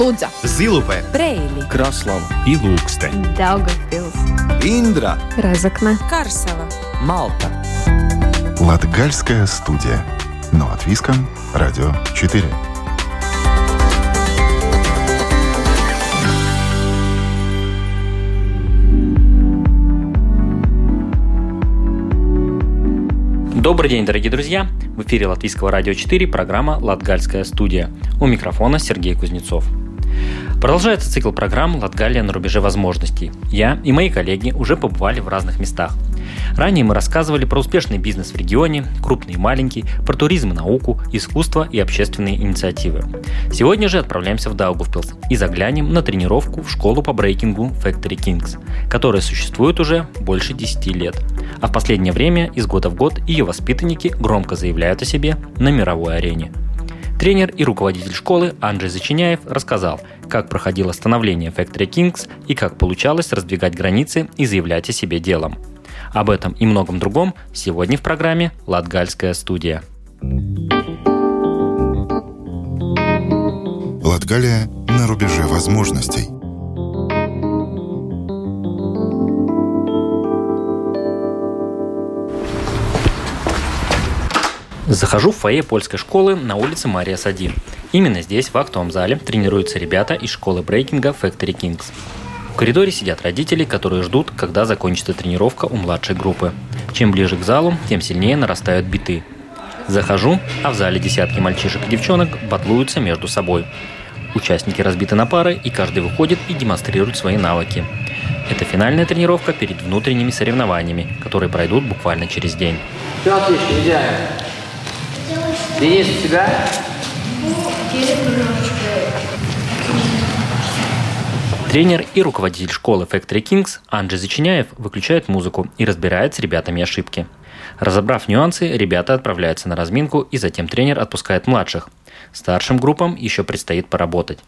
Лудза, Зилупе, Брейли, Краслава и Ilūkste, Daugavpils, Индра, Разокна, Карсела. Малта. Латгальская студия. Но от Виском, Радио 4. Добрый день, дорогие друзья! В эфире Латвийского радио 4 программа «Латгальская студия». У микрофона Сергей Кузнецов. Продолжается цикл программ «Латгалия на рубеже возможностей». Я и мои коллеги уже побывали в разных местах. Ранее мы рассказывали про успешный бизнес в регионе, крупный и маленький, про туризм и науку, искусство и общественные инициативы. Сегодня же отправляемся в Даугавпилс и заглянем на тренировку в школу по брейкингу Factory Kings, которая существует уже больше 10 лет. А в последнее время из года в год ее воспитанники громко заявляют о себе на мировой арене. Тренер и руководитель школы Анджей Зачиняев рассказал, как проходило становление Factory Kings и как получалось раздвигать границы и заявлять о себе делом. Об этом и многом другом сегодня в программе «Латгальская студия». Латгалия на рубеже возможностей. Захожу в фойе польской школы на улице Мария Сади. Именно здесь, в актовом зале, тренируются ребята из школы брейкинга Factory Kings. В коридоре сидят родители, которые ждут, когда закончится тренировка у младшей группы. Чем ближе к залу, тем сильнее нарастают биты. Захожу, а в зале десятки мальчишек и девчонок батлуются между собой. Участники разбиты на пары, и каждый выходит и демонстрирует свои навыки. Это финальная тренировка перед внутренними соревнованиями, которые пройдут буквально через день. Все отлично, Денис, у тебя? Тренер и руководитель школы Factory Kings Анджей Зачиняев выключает музыку и разбирает с ребятами ошибки. Разобрав нюансы, ребята отправляются на разминку и затем тренер отпускает младших. Старшим группам еще предстоит поработать.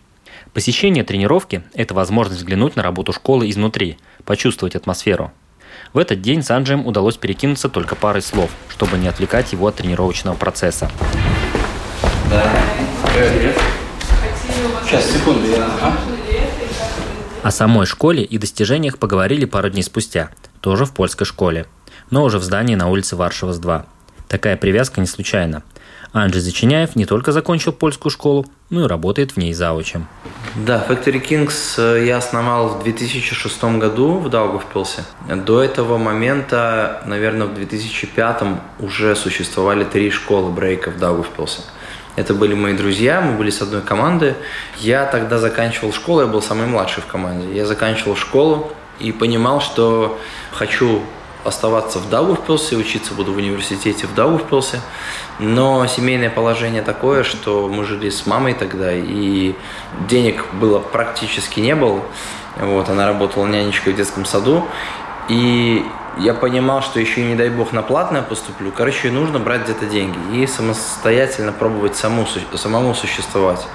Посещение тренировки – это возможность взглянуть на работу школы изнутри, почувствовать атмосферу. В этот день с Анджием удалось перекинуться только парой слов, чтобы не отвлекать его от тренировочного процесса. Да. Привет. Сейчас, секунду, я... Ага. О самой школе и достижениях поговорили пару дней спустя, тоже в польской школе, но уже в здании на улице Варшавас 2. Такая привязка не случайна. Анджей Зачиняев не только закончил польскую школу, но и работает в ней заучем. Да, Factory Kings я основал в 2006 году в Даугавпилсе. До этого момента, наверное, в 2005 уже существовали три школы брейка в Даугавпилсе. Это были мои друзья, мы были с одной команды. Я тогда заканчивал школу, я был самый младший в команде. Я заканчивал школу и понимал, что хочу оставаться в Даугавпилсе, учиться буду в университете в Даугавпилсе. Но семейное положение такое, что мы жили с мамой тогда, и денег было практически не было. Вот, она работала нянечкой в детском саду. И я понимал, что еще, не дай бог, на платное поступлю. Короче, нужно брать где-то деньги и самостоятельно пробовать саму, самому существовать.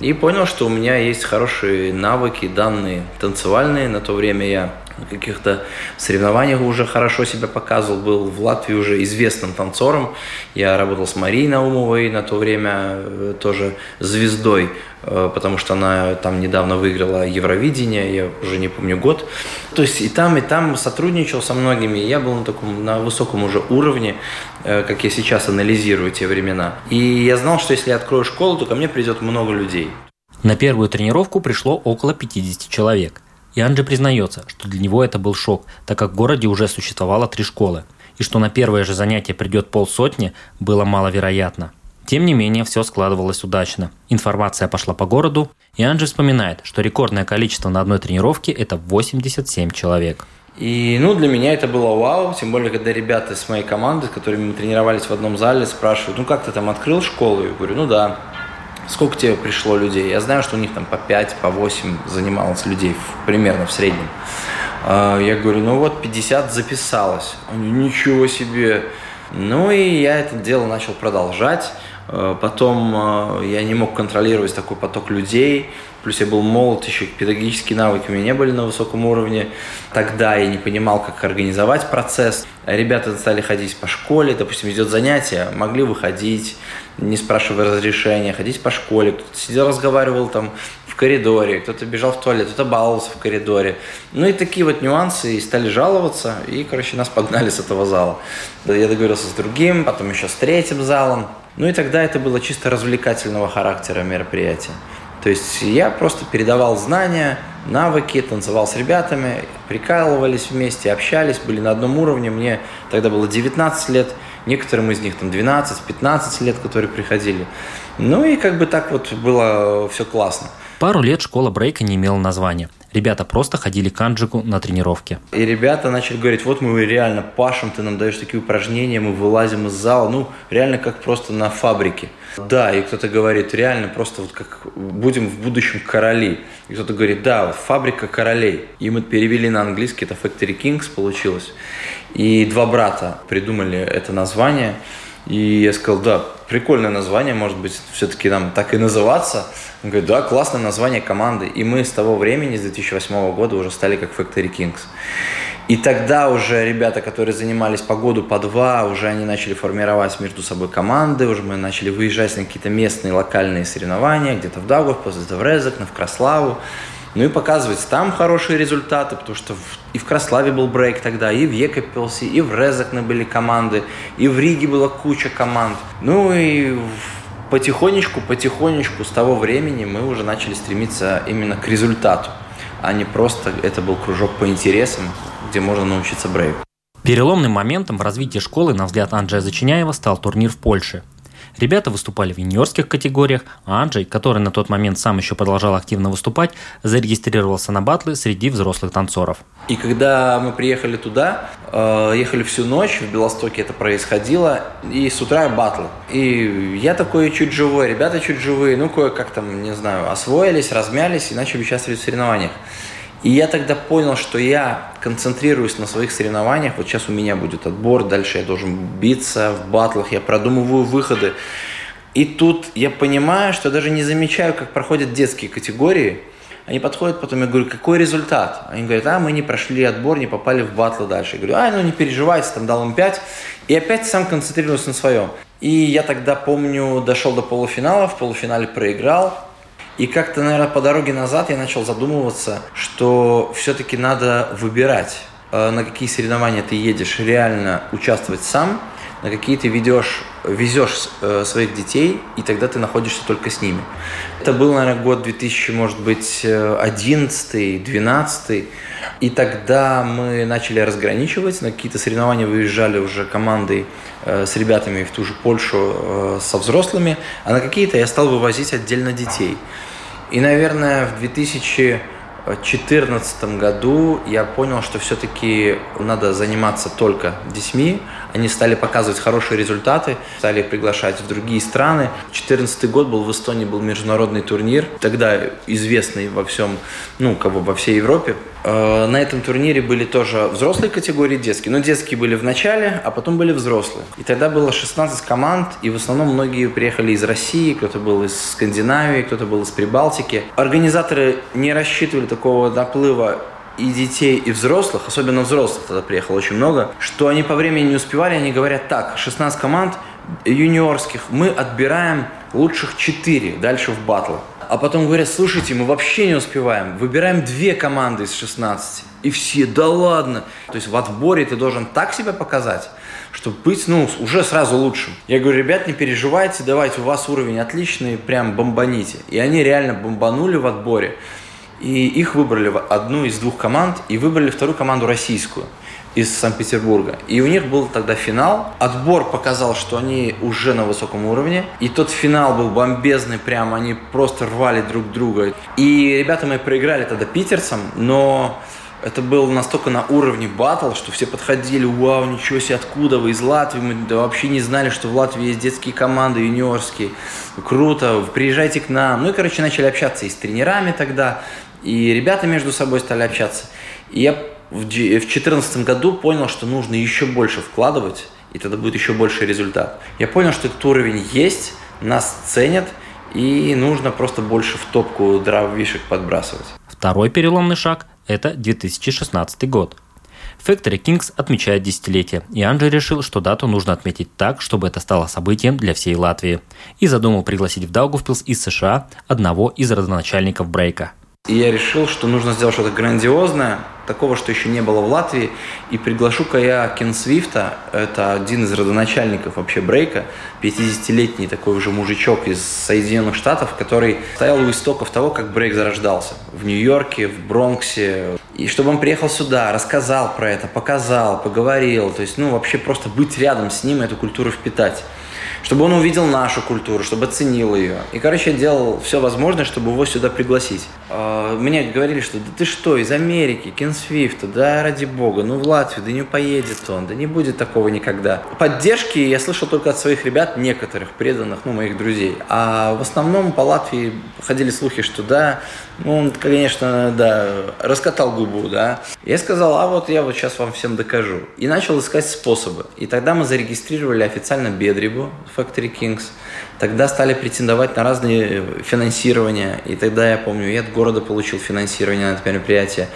И понял, что у меня есть хорошие навыки, данные танцевальные. На то время я на каких-то соревнованиях уже хорошо себя показывал, был в Латвии уже известным танцором. Я работал с Марией Наумовой на то время тоже звездой, потому что она там недавно выиграла Евровидение, я уже не помню год. То есть и там, и там сотрудничал со многими, я был на таком, на высоком уже уровне, как я сейчас анализирую те времена. И я знал, что если я открою школу, то ко мне придет много людей. На первую тренировку пришло около 50 человек. И Анджи признается, что для него это был шок, так как в городе уже существовало три школы, и что на первое же занятие придет полсотни, было маловероятно. Тем не менее, все складывалось удачно. Информация пошла по городу, и Анджи вспоминает, что рекордное количество на одной тренировке – это 87 человек. И, ну, для меня это было вау, тем более, когда ребята с моей команды, с которыми мы тренировались в одном зале, спрашивают, ну, как ты там открыл школу? Я говорю, ну, да. Сколько тебе пришло людей? Я знаю, что у них там по 5, по 8 занималось людей в, примерно в среднем. Я говорю, ну вот 50 записалось. Они, ничего себе. Ну и я это дело начал продолжать. Потом я не мог контролировать такой поток людей. Плюс я был молод, еще педагогические навыки у меня не были на высоком уровне. Тогда я не понимал, как организовать процесс. Ребята стали ходить по школе, допустим, идет занятие, могли выходить, не спрашивая разрешения, ходить по школе. Кто-то сидел, разговаривал там в коридоре, кто-то бежал в туалет, кто-то баловался в коридоре. Ну и такие вот нюансы, и стали жаловаться, и, короче, нас погнали с этого зала. Я договорился с другим, потом еще с третьим залом. Ну и тогда это было чисто развлекательного характера мероприятие. То есть я просто передавал знания, навыки, танцевал с ребятами, прикалывались вместе, общались, были на одном уровне. Мне тогда было 19 лет, некоторым из них там 12-15 лет, которые приходили. Ну и как бы так вот было все классно. Пару лет школа брейка не имела названия. Ребята просто ходили к Анджику на тренировки. И ребята начали говорить, вот мы реально пашем, ты нам даешь такие упражнения, мы вылазим из зала, ну, реально как просто на фабрике. Да, и кто-то говорит, реально просто вот как будем в будущем короли. И кто-то говорит, да, вот фабрика королей. И мы перевели на английский, это Factory Kings получилось. И два брата придумали это название. И я сказал, да, прикольное название, может быть, все-таки нам так и называться. Он говорит, да, классное название команды. И мы с того времени, с 2008 года, уже стали как Factory Kings. И тогда уже ребята, которые занимались по году, по два, уже они начали формировать между собой команды, уже мы начали выезжать на какие-то местные локальные соревнования, где-то в Даугавпилс, где-то в Резекне, в Краславу. Ну и показывать там хорошие результаты, потому что и в Краславе был брейк тогда, и в Екапилсе, и в Резекне были команды, и в Риге была куча команд. Ну и потихонечку, потихонечку с того времени мы уже начали стремиться именно к результату, а не просто это был кружок по интересам, где можно научиться брейку. Переломным моментом в развитии школы, на взгляд Анджея Зачиняева, стал турнир в Польше – Ребята выступали в юниорских категориях, а Анджей, который на тот момент сам еще продолжал активно выступать, зарегистрировался на батлы среди взрослых танцоров. И когда мы приехали туда, э, ехали всю ночь, в Белостоке это происходило, и с утра батлы. И я такой чуть живой, ребята чуть живые, ну кое-как там, не знаю, освоились, размялись и начали участвовать в соревнованиях. И я тогда понял, что я концентрируюсь на своих соревнованиях. Вот сейчас у меня будет отбор, дальше я должен биться в батлах, я продумываю выходы. И тут я понимаю, что даже не замечаю, как проходят детские категории. Они подходят, потом я говорю, какой результат? Они говорят, а, мы не прошли отбор, не попали в батлы дальше. Я говорю, а, ну не переживайте, там дал им 5. И опять сам концентрируюсь на своем. И я тогда, помню, дошел до полуфинала, в полуфинале проиграл. И как-то, наверное, по дороге назад я начал задумываться, что все-таки надо выбирать, э, на какие соревнования ты едешь реально участвовать сам, на какие ты ведешь, везешь э, своих детей, и тогда ты находишься только с ними. Это был, наверное, год 2000, может быть, 11 12 и тогда мы начали разграничивать, на какие-то соревнования выезжали уже командой э, с ребятами в ту же Польшу со взрослыми, а на какие-то я стал вывозить отдельно детей. И, наверное, в 2014 году я понял, что все-таки надо заниматься только детьми, они стали показывать хорошие результаты, стали приглашать в другие страны. 2014 год был в Эстонии, был международный турнир, тогда известный во всем, ну, как бы во всей Европе. Э, на этом турнире были тоже взрослые категории, детские. Но детские были в начале, а потом были взрослые. И тогда было 16 команд, и в основном многие приехали из России, кто-то был из Скандинавии, кто-то был из Прибалтики. Организаторы не рассчитывали такого наплыва и детей, и взрослых, особенно взрослых тогда приехало очень много, что они по времени не успевали, они говорят так, 16 команд юниорских, мы отбираем лучших 4 дальше в батлы. А потом говорят, слушайте, мы вообще не успеваем, выбираем две команды из 16. И все, да ладно. То есть в отборе ты должен так себя показать, чтобы быть, ну, уже сразу лучшим. Я говорю, ребят, не переживайте, давайте, у вас уровень отличный, прям бомбаните. И они реально бомбанули в отборе. И их выбрали в одну из двух команд и выбрали вторую команду российскую из Санкт-Петербурга. И у них был тогда финал. Отбор показал, что они уже на высоком уровне. И тот финал был бомбезный, прям они просто рвали друг друга. И ребята мы проиграли тогда питерцам, но это было настолько на уровне батл, что все подходили, вау, ничего себе, откуда вы, из Латвии, мы да, вообще не знали, что в Латвии есть детские команды, юниорские, круто, приезжайте к нам. Ну и, короче, начали общаться и с тренерами тогда, и ребята между собой стали общаться. И я в 2014 году понял, что нужно еще больше вкладывать, и тогда будет еще больше результат. Я понял, что этот уровень есть, нас ценят, и нужно просто больше в топку дровишек подбрасывать. Второй переломный шаг – это 2016 год. Factory Kings отмечает десятилетие, и Анджей решил, что дату нужно отметить так, чтобы это стало событием для всей Латвии. И задумал пригласить в Даугавпилс из США одного из родоначальников брейка – и я решил, что нужно сделать что-то грандиозное, такого, что еще не было в Латвии. И приглашу-ка я Кен Свифта, это один из родоначальников вообще брейка, 50-летний такой уже мужичок из Соединенных Штатов, который стоял у истоков того, как брейк зарождался. В Нью-Йорке, в Бронксе. И чтобы он приехал сюда, рассказал про это, показал, поговорил. То есть, ну, вообще просто быть рядом с ним, эту культуру впитать чтобы он увидел нашу культуру, чтобы оценил ее. И, короче, я делал все возможное, чтобы его сюда пригласить. А, мне говорили, что да ты что, из Америки, Кен Свифта, да ради бога, ну в Латвию, да не поедет он, да не будет такого никогда. Поддержки я слышал только от своих ребят, некоторых преданных, ну, моих друзей. А в основном по Латвии ходили слухи, что да, ну, он, конечно, да, раскатал губу, да. Я сказал, а вот я вот сейчас вам всем докажу. И начал искать способы. И тогда мы зарегистрировали официально Бедрибу, Factory Kings. Тогда стали претендовать на разные финансирования. И тогда, я помню, и от города получил финансирование на это мероприятие,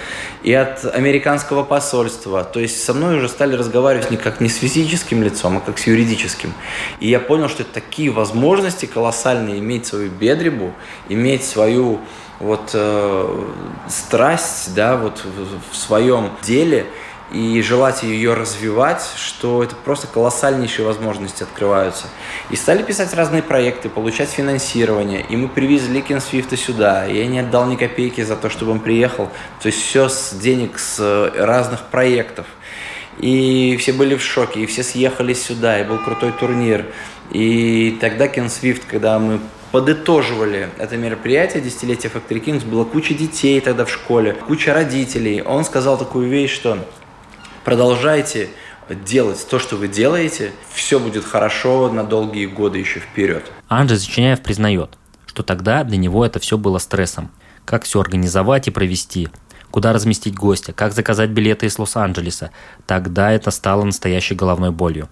и от американского посольства. То есть со мной уже стали разговаривать не как не с физическим лицом, а как с юридическим. И я понял, что это такие возможности колоссальные иметь свою бедребу, иметь свою вот э, страсть, да, вот в, в своем деле и желать ее развивать, что это просто колоссальнейшие возможности открываются. И стали писать разные проекты, получать финансирование. И мы привезли Кен Свифта сюда. Я не отдал ни копейки за то, чтобы он приехал. То есть все с денег с э, разных проектов. И все были в шоке, и все съехали сюда, и был крутой турнир. И тогда Кен Свифт, когда мы подытоживали это мероприятие, десятилетие Factory Kings, было куча детей тогда в школе, куча родителей. Он сказал такую вещь, что продолжайте делать то, что вы делаете, все будет хорошо на долгие годы еще вперед. Анджей Зачиняев признает, что тогда для него это все было стрессом. Как все организовать и провести, куда разместить гостя, как заказать билеты из Лос-Анджелеса. Тогда это стало настоящей головной болью.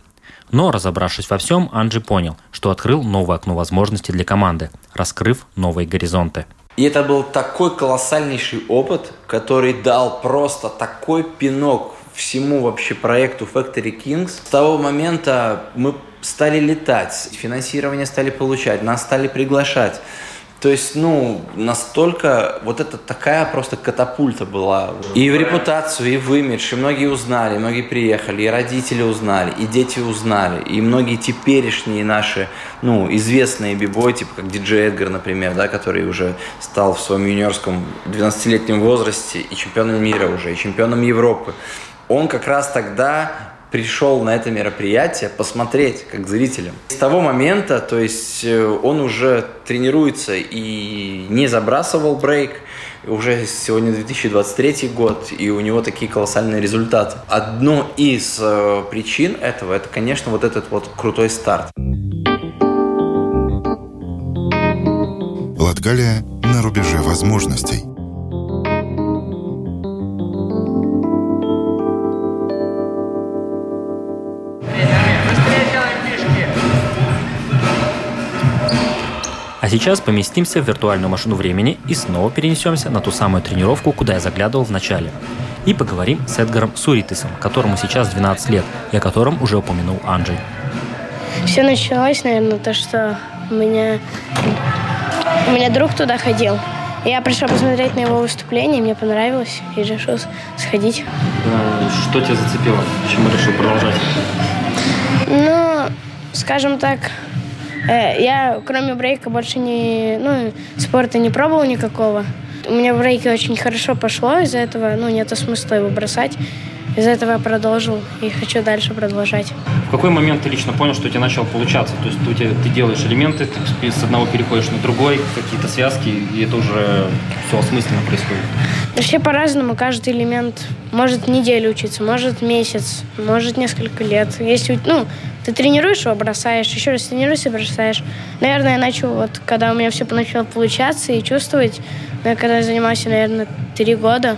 Но, разобравшись во всем, Анджи понял, что открыл новое окно возможностей для команды, раскрыв новые горизонты. И это был такой колоссальнейший опыт, который дал просто такой пинок всему вообще проекту Factory Kings. С того момента мы стали летать, финансирование стали получать, нас стали приглашать. То есть, ну, настолько вот это такая просто катапульта была. И в репутацию, и в имидж. И многие узнали, многие приехали, и родители узнали, и дети узнали. И многие теперешние наши, ну, известные бибой, типа как диджей Эдгар, например, да, который уже стал в своем юниорском 12-летнем возрасте и чемпионом мира уже, и чемпионом Европы. Он как раз тогда пришел на это мероприятие посмотреть как зрителям. С того момента, то есть э, он уже тренируется и не забрасывал брейк, уже сегодня 2023 год, и у него такие колоссальные результаты. Одно из э, причин этого, это, конечно, вот этот вот крутой старт. Латгалия на рубеже возможностей – А сейчас поместимся в виртуальную машину времени и снова перенесемся на ту самую тренировку, куда я заглядывал в начале. И поговорим с Эдгаром Суритисом, которому сейчас 12 лет, и о котором уже упомянул Анджей. Все началось, наверное, то, что у меня, у меня друг туда ходил. Я пришел посмотреть на его выступление, мне понравилось, и решил сходить. Что тебя зацепило? Почему решил продолжать? Ну, скажем так, я, кроме брейка, больше не, ну, спорта не пробовал никакого. У меня в брейке очень хорошо пошло, из-за этого, ну, нет смысла его бросать. Из-за этого я продолжил и хочу дальше продолжать. В какой момент ты лично понял, что у тебя начало получаться? То есть ты, ты делаешь элементы, ты с одного переходишь на другой, какие-то связки, и это уже все осмысленно происходит? Вообще по-разному. Каждый элемент может неделю учиться, может месяц, может несколько лет. Если, ну, ты тренируешь его, бросаешь, еще раз тренируешь и бросаешь. Наверное, я начал, вот, когда у меня все начало получаться и чувствовать, когда я занимался, наверное, три года,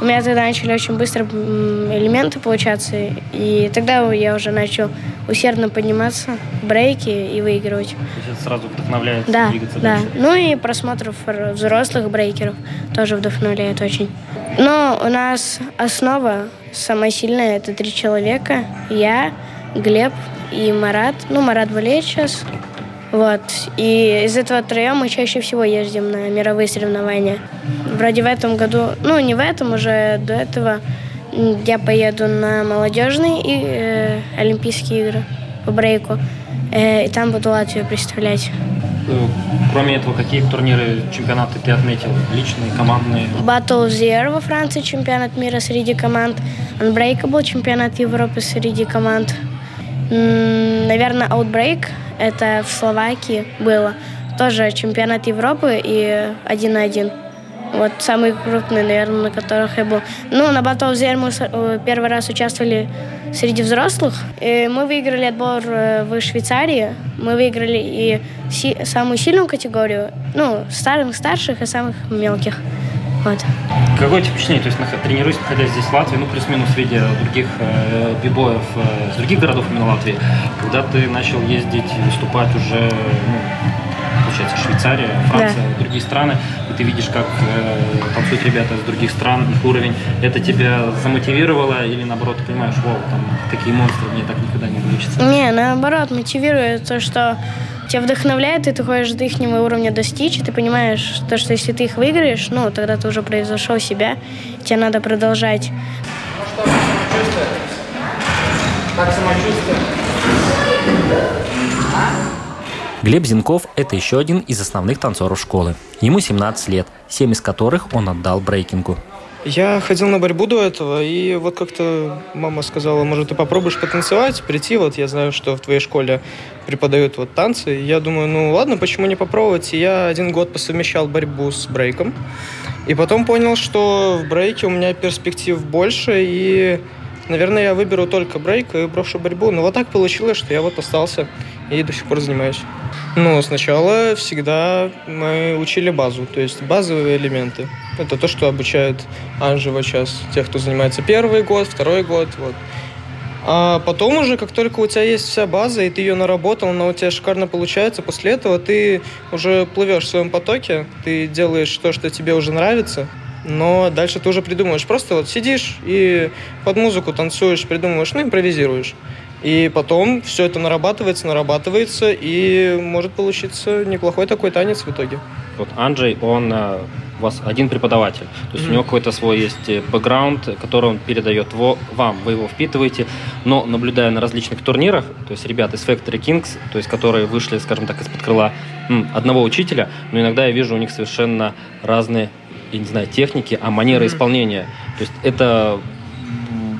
у меня тогда начали очень быстро элементы получаться, и тогда я уже начал усердно подниматься, брейки и выигрывать. То есть это сразу вдохновляет да, двигаться да. дальше? Ну и просмотров взрослых брейкеров тоже вдохновляет очень. Но у нас основа самая сильная, это три человека. Я, Глеб и Марат. Ну, Марат болеет сейчас. Вот. И из этого троем мы чаще всего ездим на мировые соревнования. Вроде в этом году, ну не в этом, уже до этого я поеду на молодежные и, э, Олимпийские игры по брейку. Э, и там буду Латвию представлять. Э, кроме этого, какие турниры, чемпионаты ты отметил? Личные, командные? Battle of the Year во Франции, чемпионат мира среди команд. Unbreakable, чемпионат Европы среди команд. Наверное, Outbreak, это в Словакии было. Тоже чемпионат Европы и один на один. Вот самые крупные, наверное, на которых я был. Ну, на Battle Year мы э, первый раз участвовали среди взрослых. И мы выиграли отбор э, в Швейцарии. Мы выиграли и си- самую сильную категорию, ну, старых, старших и самых мелких. Вот. Какое тебе впечатление, то есть тренируясь, находясь здесь в Латвии, ну плюс-минус видя других э, бибоев э, с других городов именно Латвии, когда ты начал ездить, выступать уже, ну, получается, Швейцария, Франция, да. другие страны, и ты видишь, как э, танцуют ребята из других стран, их уровень, это тебя замотивировало или наоборот, ты понимаешь, вау, там такие монстры, мне так никогда не получится? Не, наоборот, мотивирует то, что тебя вдохновляет, и ты хочешь до их уровня достичь, и ты понимаешь, то, что если ты их выиграешь, ну, тогда ты уже произошел себя, тебе надо продолжать. Ну что, самочувствие? Как самочувствие? Глеб Зинков – это еще один из основных танцоров школы. Ему 17 лет, 7 из которых он отдал брейкингу. Я ходил на борьбу до этого, и вот как-то мама сказала, может, ты попробуешь потанцевать, прийти, вот я знаю, что в твоей школе преподают вот танцы. Я думаю, ну ладно, почему не попробовать? И я один год посовмещал борьбу с брейком. И потом понял, что в брейке у меня перспектив больше, и, наверное, я выберу только брейк и брошу борьбу. Но вот так получилось, что я вот остался и до сих пор занимаюсь. Ну, сначала всегда мы учили базу, то есть базовые элементы. Это то, что обучает Анжева сейчас, тех, кто занимается первый год, второй год, вот. А потом уже, как только у тебя есть вся база, и ты ее наработал, она у тебя шикарно получается, после этого ты уже плывешь в своем потоке, ты делаешь то, что тебе уже нравится, но дальше ты уже придумываешь. Просто вот сидишь и под музыку танцуешь, придумываешь, ну, импровизируешь. И потом все это нарабатывается, нарабатывается, и может получиться неплохой такой танец в итоге. Вот Анджей, он э, у вас один преподаватель. То есть mm-hmm. у него какой-то свой есть э, бэкграунд, который он передает вам, вы его впитываете. Но наблюдая на различных турнирах, то есть ребята из Factory Kings, то есть которые вышли, скажем так, из-под крыла одного учителя, но иногда я вижу у них совершенно разные, я не знаю, техники, а манеры mm-hmm. исполнения. То есть это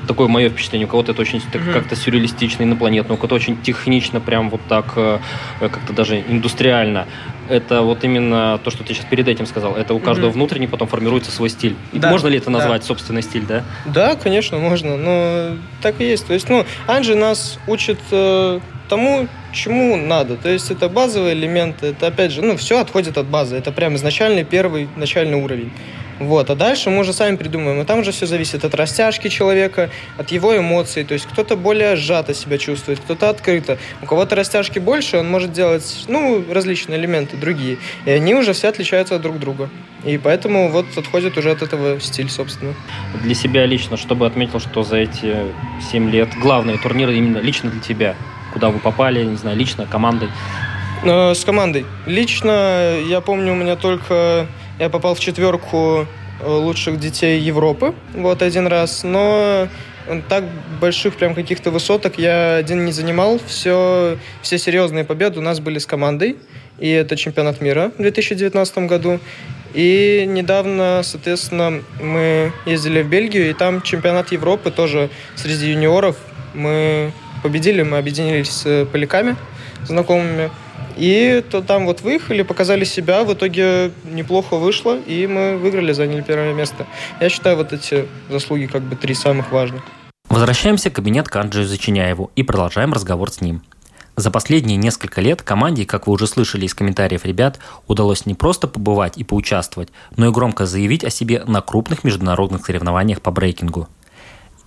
такое мое впечатление. У кого-то это очень mm-hmm. как-то сюрреалистично, инопланетно, у кого-то очень технично, прям вот так, э, как-то даже индустриально. Это вот именно то, что ты сейчас перед этим сказал. Это у каждого mm-hmm. внутренне потом формируется свой стиль. Да, можно ли это назвать да. собственный стиль, да? Да, конечно, можно. Но так и есть. То есть, ну, Анжи нас учит э, тому, чему надо. То есть это базовые элементы. Это опять же, ну, все отходит от базы. Это прям изначальный первый начальный уровень. Вот, а дальше мы уже сами придумаем. И там уже все зависит от растяжки человека, от его эмоций. То есть кто-то более сжато себя чувствует, кто-то открыто. У кого-то растяжки больше, он может делать, ну, различные элементы другие. И они уже все отличаются от друг друга. И поэтому вот отходит уже от этого стиль, собственно. Для себя лично, чтобы отметил, что за эти 7 лет главные турниры именно лично для тебя? Куда вы попали, не знаю, лично, командой? Э, с командой. Лично, я помню, у меня только я попал в четверку э, лучших детей Европы, вот один раз, но так больших прям каких-то высоток я один не занимал. Все, все серьезные победы у нас были с командой, и это чемпионат мира в 2019 году. И недавно, соответственно, мы ездили в Бельгию, и там чемпионат Европы тоже среди юниоров. Мы победили, мы объединились с поляками знакомыми. И то там вот выехали, показали себя, в итоге неплохо вышло, и мы выиграли, заняли первое место. Я считаю вот эти заслуги как бы три самых важных. Возвращаемся в кабинет к Анджию Зачиняеву и продолжаем разговор с ним. За последние несколько лет команде, как вы уже слышали из комментариев ребят, удалось не просто побывать и поучаствовать, но и громко заявить о себе на крупных международных соревнованиях по брейкингу.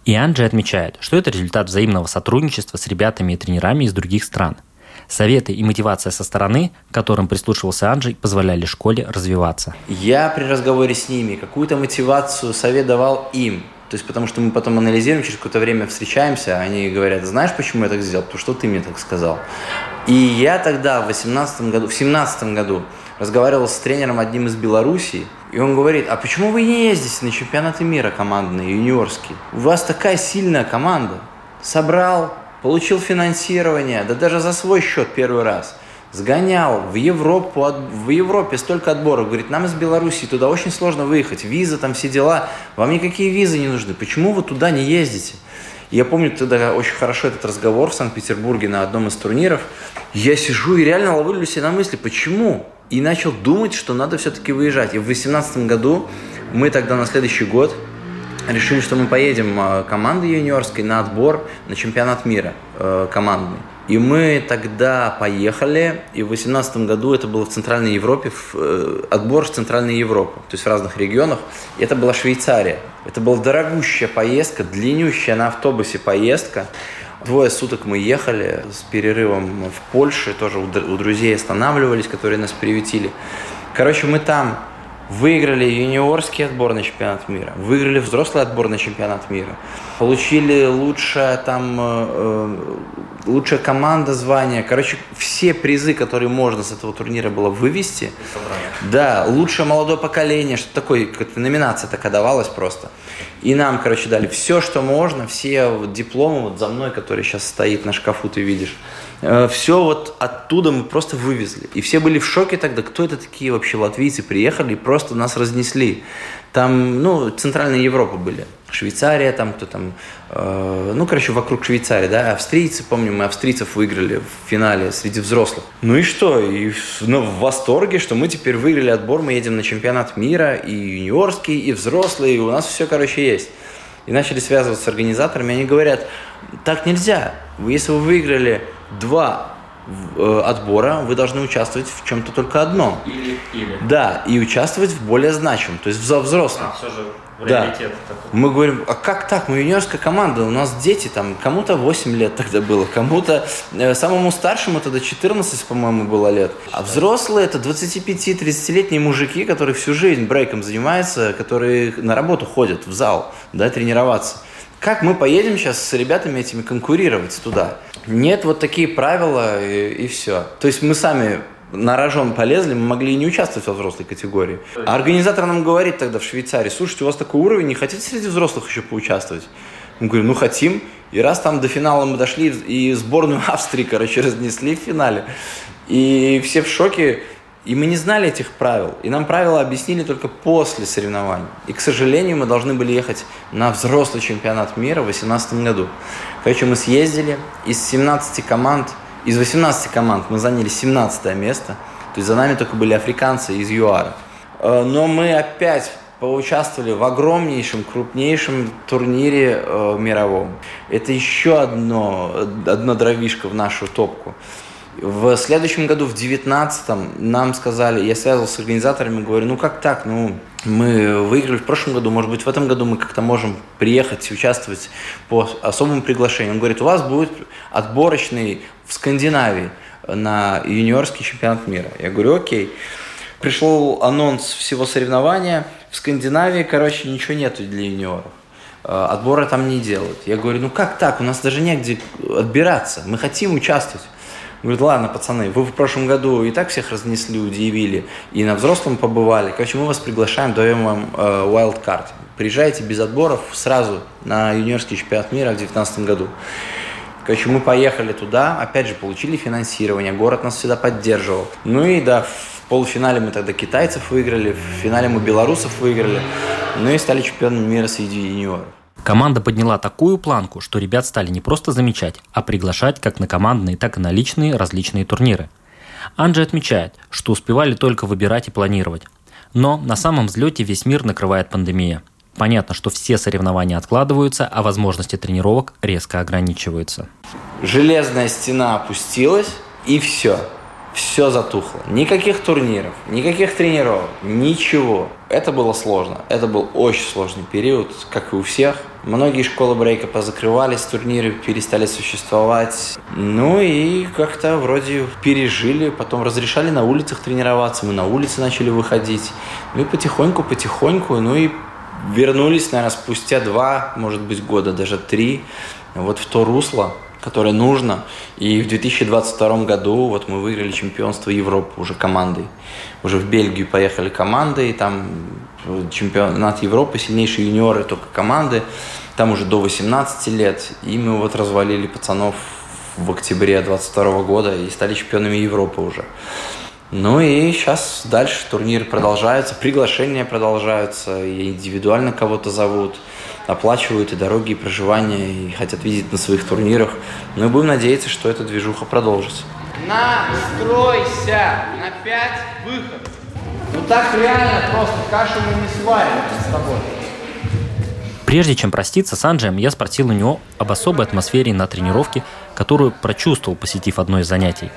И Анджи отмечает, что это результат взаимного сотрудничества с ребятами и тренерами из других стран. Советы и мотивация со стороны, которым прислушивался Анджей, позволяли школе развиваться. Я при разговоре с ними какую-то мотивацию, совет давал им. То есть, потому что мы потом анализируем, через какое-то время встречаемся, они говорят, знаешь, почему я так сделал? Потому что ты мне так сказал. И я тогда в 18 году, в 17 году разговаривал с тренером одним из Белоруссии, и он говорит, а почему вы не ездите на чемпионаты мира командные, юниорские? У вас такая сильная команда. Собрал, получил финансирование, да даже за свой счет первый раз – сгонял в Европу, в Европе столько отборов. Говорит, нам из Беларуси туда очень сложно выехать, виза там, все дела. Вам никакие визы не нужны. Почему вы туда не ездите? Я помню тогда очень хорошо этот разговор в Санкт-Петербурге на одном из турниров. Я сижу и реально ловлю себе на мысли, почему? И начал думать, что надо все-таки выезжать. И в 2018 году мы тогда на следующий год решили, что мы поедем а, командой юниорской на отбор на чемпионат мира э, командный. И мы тогда поехали, и в 2018 году это было в Центральной Европе, в, э, отбор в Центральной Европе, то есть в разных регионах. И это была Швейцария. Это была дорогущая поездка, длиннющая на автобусе поездка. Двое суток мы ехали с перерывом в Польше, тоже у друзей останавливались, которые нас приютили. Короче, мы там выиграли юниорский отбор на чемпионат мира, выиграли взрослый отбор на чемпионат мира, получили лучшая там э, э, лучшая команда звания. Короче, все призы, которые можно с этого турнира было вывести. Да, лучшее молодое поколение, что такое, как-то номинация такая давалась просто. И нам, короче, дали все, что можно, все дипломы вот за мной, который сейчас стоит на шкафу, ты видишь. Э, все вот оттуда мы просто вывезли. И все были в шоке тогда, кто это такие вообще латвийцы приехали и просто нас разнесли. Там, ну, Центральная Европа были. Швейцария, там кто там, э, ну, короче, вокруг Швейцарии, да, австрийцы, помню, мы австрийцев выиграли в финале среди взрослых. Ну и что, и ну, в восторге, что мы теперь выиграли отбор, мы едем на чемпионат мира, и юниорский, и взрослый, и у нас все, короче, есть. И начали связываться с организаторами, они говорят, так нельзя, если вы выиграли два э, отбора вы должны участвовать в чем-то только одном. Или, или. Да, и участвовать в более значимом, то есть в взрослом. А, все же да. Такой. Мы говорим, а как так? Мы юниорская команда, у нас дети, там, кому-то 8 лет тогда было, кому-то, э, самому старшему тогда 14, по-моему, было лет. А взрослые это 25-30-летние мужики, которые всю жизнь брейком занимаются, которые на работу ходят в зал, да, тренироваться. Как мы поедем сейчас с ребятами этими конкурировать туда? Нет, вот такие правила и, и все. То есть мы сами на рожон полезли, мы могли и не участвовать во взрослой категории. А организатор нам говорит тогда в Швейцарии, слушайте, у вас такой уровень, не хотите среди взрослых еще поучаствовать? Мы говорим, ну хотим. И раз там до финала мы дошли, и сборную Австрии, короче, разнесли в финале. И все в шоке, и мы не знали этих правил. И нам правила объяснили только после соревнований. И, к сожалению, мы должны были ехать на взрослый чемпионат мира в 2018 году. Короче, мы съездили, из 17 команд, из 18 команд мы заняли 17 место. То есть за нами только были африканцы из ЮАРа. Э, но мы опять поучаствовали в огромнейшем, крупнейшем турнире э, мировом. Это еще одно, одна дровишка в нашу топку. В следующем году, в 19-м, нам сказали, я связывался с организаторами, говорю, ну как так, ну мы выиграли в прошлом году, может быть в этом году мы как-то можем приехать участвовать по особому приглашению. Он говорит, у вас будет отборочный в Скандинавии на юниорский чемпионат мира. Я говорю, окей. Пришел анонс всего соревнования. В Скандинавии, короче, ничего нету для юниоров. Э, отбора там не делают. Я говорю, ну как так? У нас даже негде отбираться. Мы хотим участвовать. Говорит, ладно, пацаны, вы в прошлом году и так всех разнесли, удивили, и на взрослом побывали. Короче, мы вас приглашаем, даем вам э, wild card. Приезжайте без отборов сразу на юниорский чемпионат мира в 2019 году. Короче, мы поехали туда, опять же, получили финансирование, город нас всегда поддерживал. Ну и да, в полуфинале мы тогда китайцев выиграли, в финале мы белорусов выиграли, ну и стали чемпионами мира среди юниоров. Команда подняла такую планку, что ребят стали не просто замечать, а приглашать как на командные, так и на личные различные турниры. Анджи отмечает, что успевали только выбирать и планировать. Но на самом взлете весь мир накрывает пандемия. Понятно, что все соревнования откладываются, а возможности тренировок резко ограничиваются. Железная стена опустилась, и все. Все затухло. Никаких турниров, никаких тренировок, ничего. Это было сложно. Это был очень сложный период, как и у всех. Многие школы брейка позакрывались, турниры перестали существовать. Ну и как-то вроде пережили, потом разрешали на улицах тренироваться, мы на улице начали выходить. Ну и потихоньку-потихоньку, ну и вернулись, наверное, спустя два, может быть, года, даже три, вот в то русло, которое нужно. И в 2022 году вот мы выиграли чемпионство Европы уже командой. Уже в Бельгию поехали командой, там чемпионат Европы, сильнейшие юниоры только команды, там уже до 18 лет. И мы вот развалили пацанов в октябре 2022 года и стали чемпионами Европы уже. Ну и сейчас дальше турниры продолжаются, приглашения продолжаются, и индивидуально кого-то зовут – оплачивают и дороги, и проживание, и хотят видеть на своих турнирах. Ну и будем надеяться, что эта движуха продолжится. Настройся! На пять выход! Ну так реально просто кашу мы не сварим с тобой. Прежде чем проститься с Анджием, я спросил у него об особой атмосфере на тренировке, которую прочувствовал, посетив одно из занятий.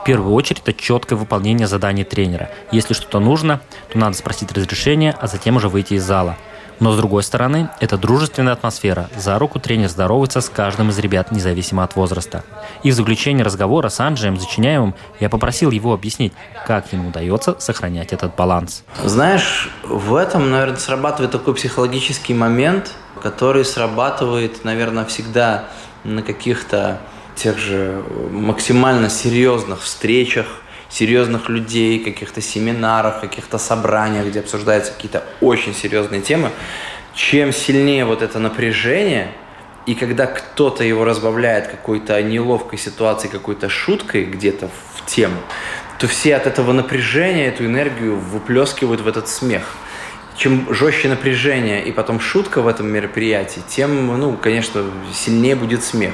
В первую очередь это четкое выполнение заданий тренера. Если что-то нужно, то надо спросить разрешение, а затем уже выйти из зала – но с другой стороны, это дружественная атмосфера. За руку тренер здоровается с каждым из ребят, независимо от возраста. И в заключение разговора с Анджием Зачиняевым я попросил его объяснить, как ему удается сохранять этот баланс. Знаешь, в этом, наверное, срабатывает такой психологический момент, который срабатывает, наверное, всегда на каких-то тех же максимально серьезных встречах, серьезных людей, каких-то семинарах, каких-то собраниях, где обсуждаются какие-то очень серьезные темы, чем сильнее вот это напряжение, и когда кто-то его разбавляет какой-то неловкой ситуацией, какой-то шуткой где-то в тему, то все от этого напряжения эту энергию выплескивают в этот смех. Чем жестче напряжение и потом шутка в этом мероприятии, тем, ну, конечно, сильнее будет смех.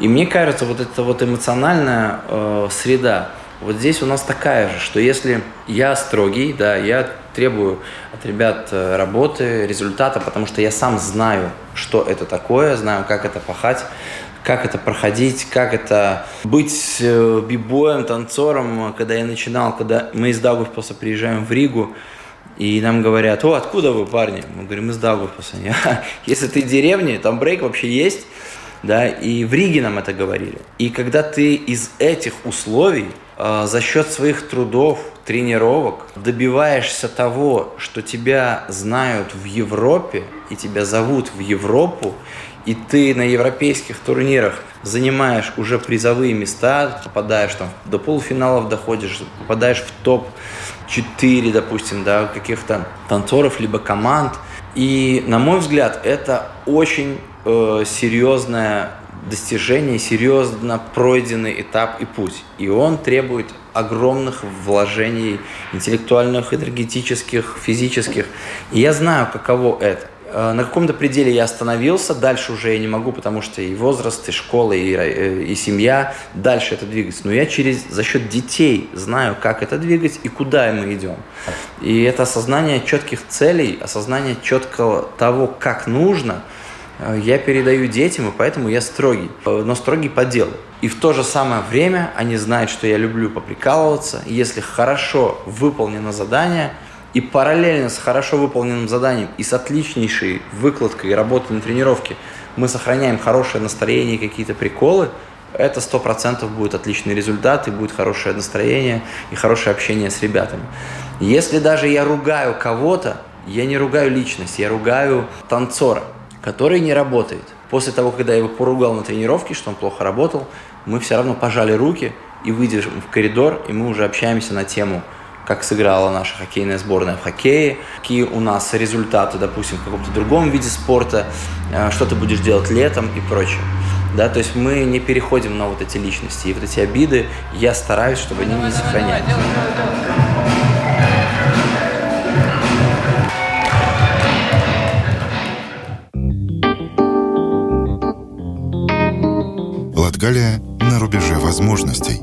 И мне кажется, вот эта вот эмоциональная э, среда, вот здесь у нас такая же, что если я строгий, да, я требую от ребят э, работы, результата, потому что я сам знаю, что это такое, знаю, как это пахать, как это проходить, как это быть э, бибоем, танцором. Когда я начинал, когда мы из Даугавпилса приезжаем в Ригу, и нам говорят, о, откуда вы, парни? Мы говорим, из Даугавпилса. Если ты в деревне, там брейк вообще есть, да, и в Риге нам это говорили. И когда ты из этих условий за счет своих трудов, тренировок добиваешься того, что тебя знают в Европе и тебя зовут в Европу, и ты на европейских турнирах занимаешь уже призовые места, попадаешь там до полуфиналов доходишь, попадаешь в топ 4, допустим, да, каких-то танцоров, либо команд. И, на мой взгляд, это очень э, серьезное достижение, серьезно пройденный этап и путь. И он требует огромных вложений интеллектуальных, энергетических, физических. И я знаю, каково это. Э, на каком-то пределе я остановился, дальше уже я не могу, потому что и возраст, и школа, и, э, и семья, дальше это двигаться. Но я через, за счет детей знаю, как это двигать и куда мы идем. И это осознание четких целей, осознание четкого того, как нужно – я передаю детям, и поэтому я строгий, э, но строгий по делу. И в то же самое время они знают, что я люблю поприкалываться. Если хорошо выполнено задание, и параллельно с хорошо выполненным заданием и с отличнейшей выкладкой и работой на тренировке мы сохраняем хорошее настроение какие-то приколы, это сто процентов будет отличный результат, и будет хорошее настроение и хорошее общение с ребятами. Если даже я ругаю кого-то, я не ругаю личность, я ругаю танцора который не работает. После того, когда я его поругал на тренировке, что он плохо работал, мы все равно пожали руки и выйдем в коридор, и мы уже общаемся на тему, как сыграла наша хоккейная сборная в хоккее, какие у нас результаты, допустим, в каком-то другом виде спорта, э, что ты будешь делать летом и прочее. Да, то есть мы не переходим на вот эти личности. И вот эти обиды я стараюсь, чтобы они не сохранялись. Португалия на рубеже возможностей.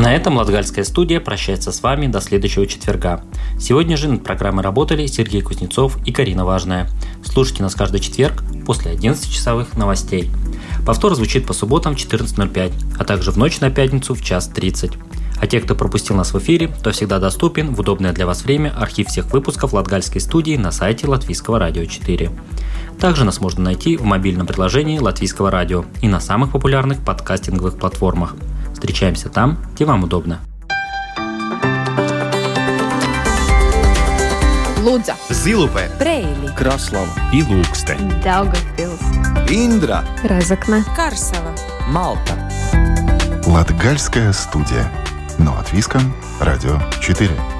На этом Латгальская студия прощается с вами до следующего четверга. Сегодня же над программой работали Сергей Кузнецов и Карина Важная. Слушайте нас каждый четверг после 11 часовых новостей. Повтор звучит по субботам в 14.05, а также в ночь на пятницу в час 30. А те, кто пропустил нас в эфире, то всегда доступен в удобное для вас время архив всех выпусков Латгальской студии на сайте Латвийского радио 4. Также нас можно найти в мобильном приложении Латвийского радио и на самых популярных подкастинговых платформах. Встречаемся там, где вам удобно. Лудза, Зилупе, Брейли, Краслава и Лукстē, Daugavpils, Индра, Разокна, Карсова. Малта. Латгальская студия. Но от Виска, Радио 4.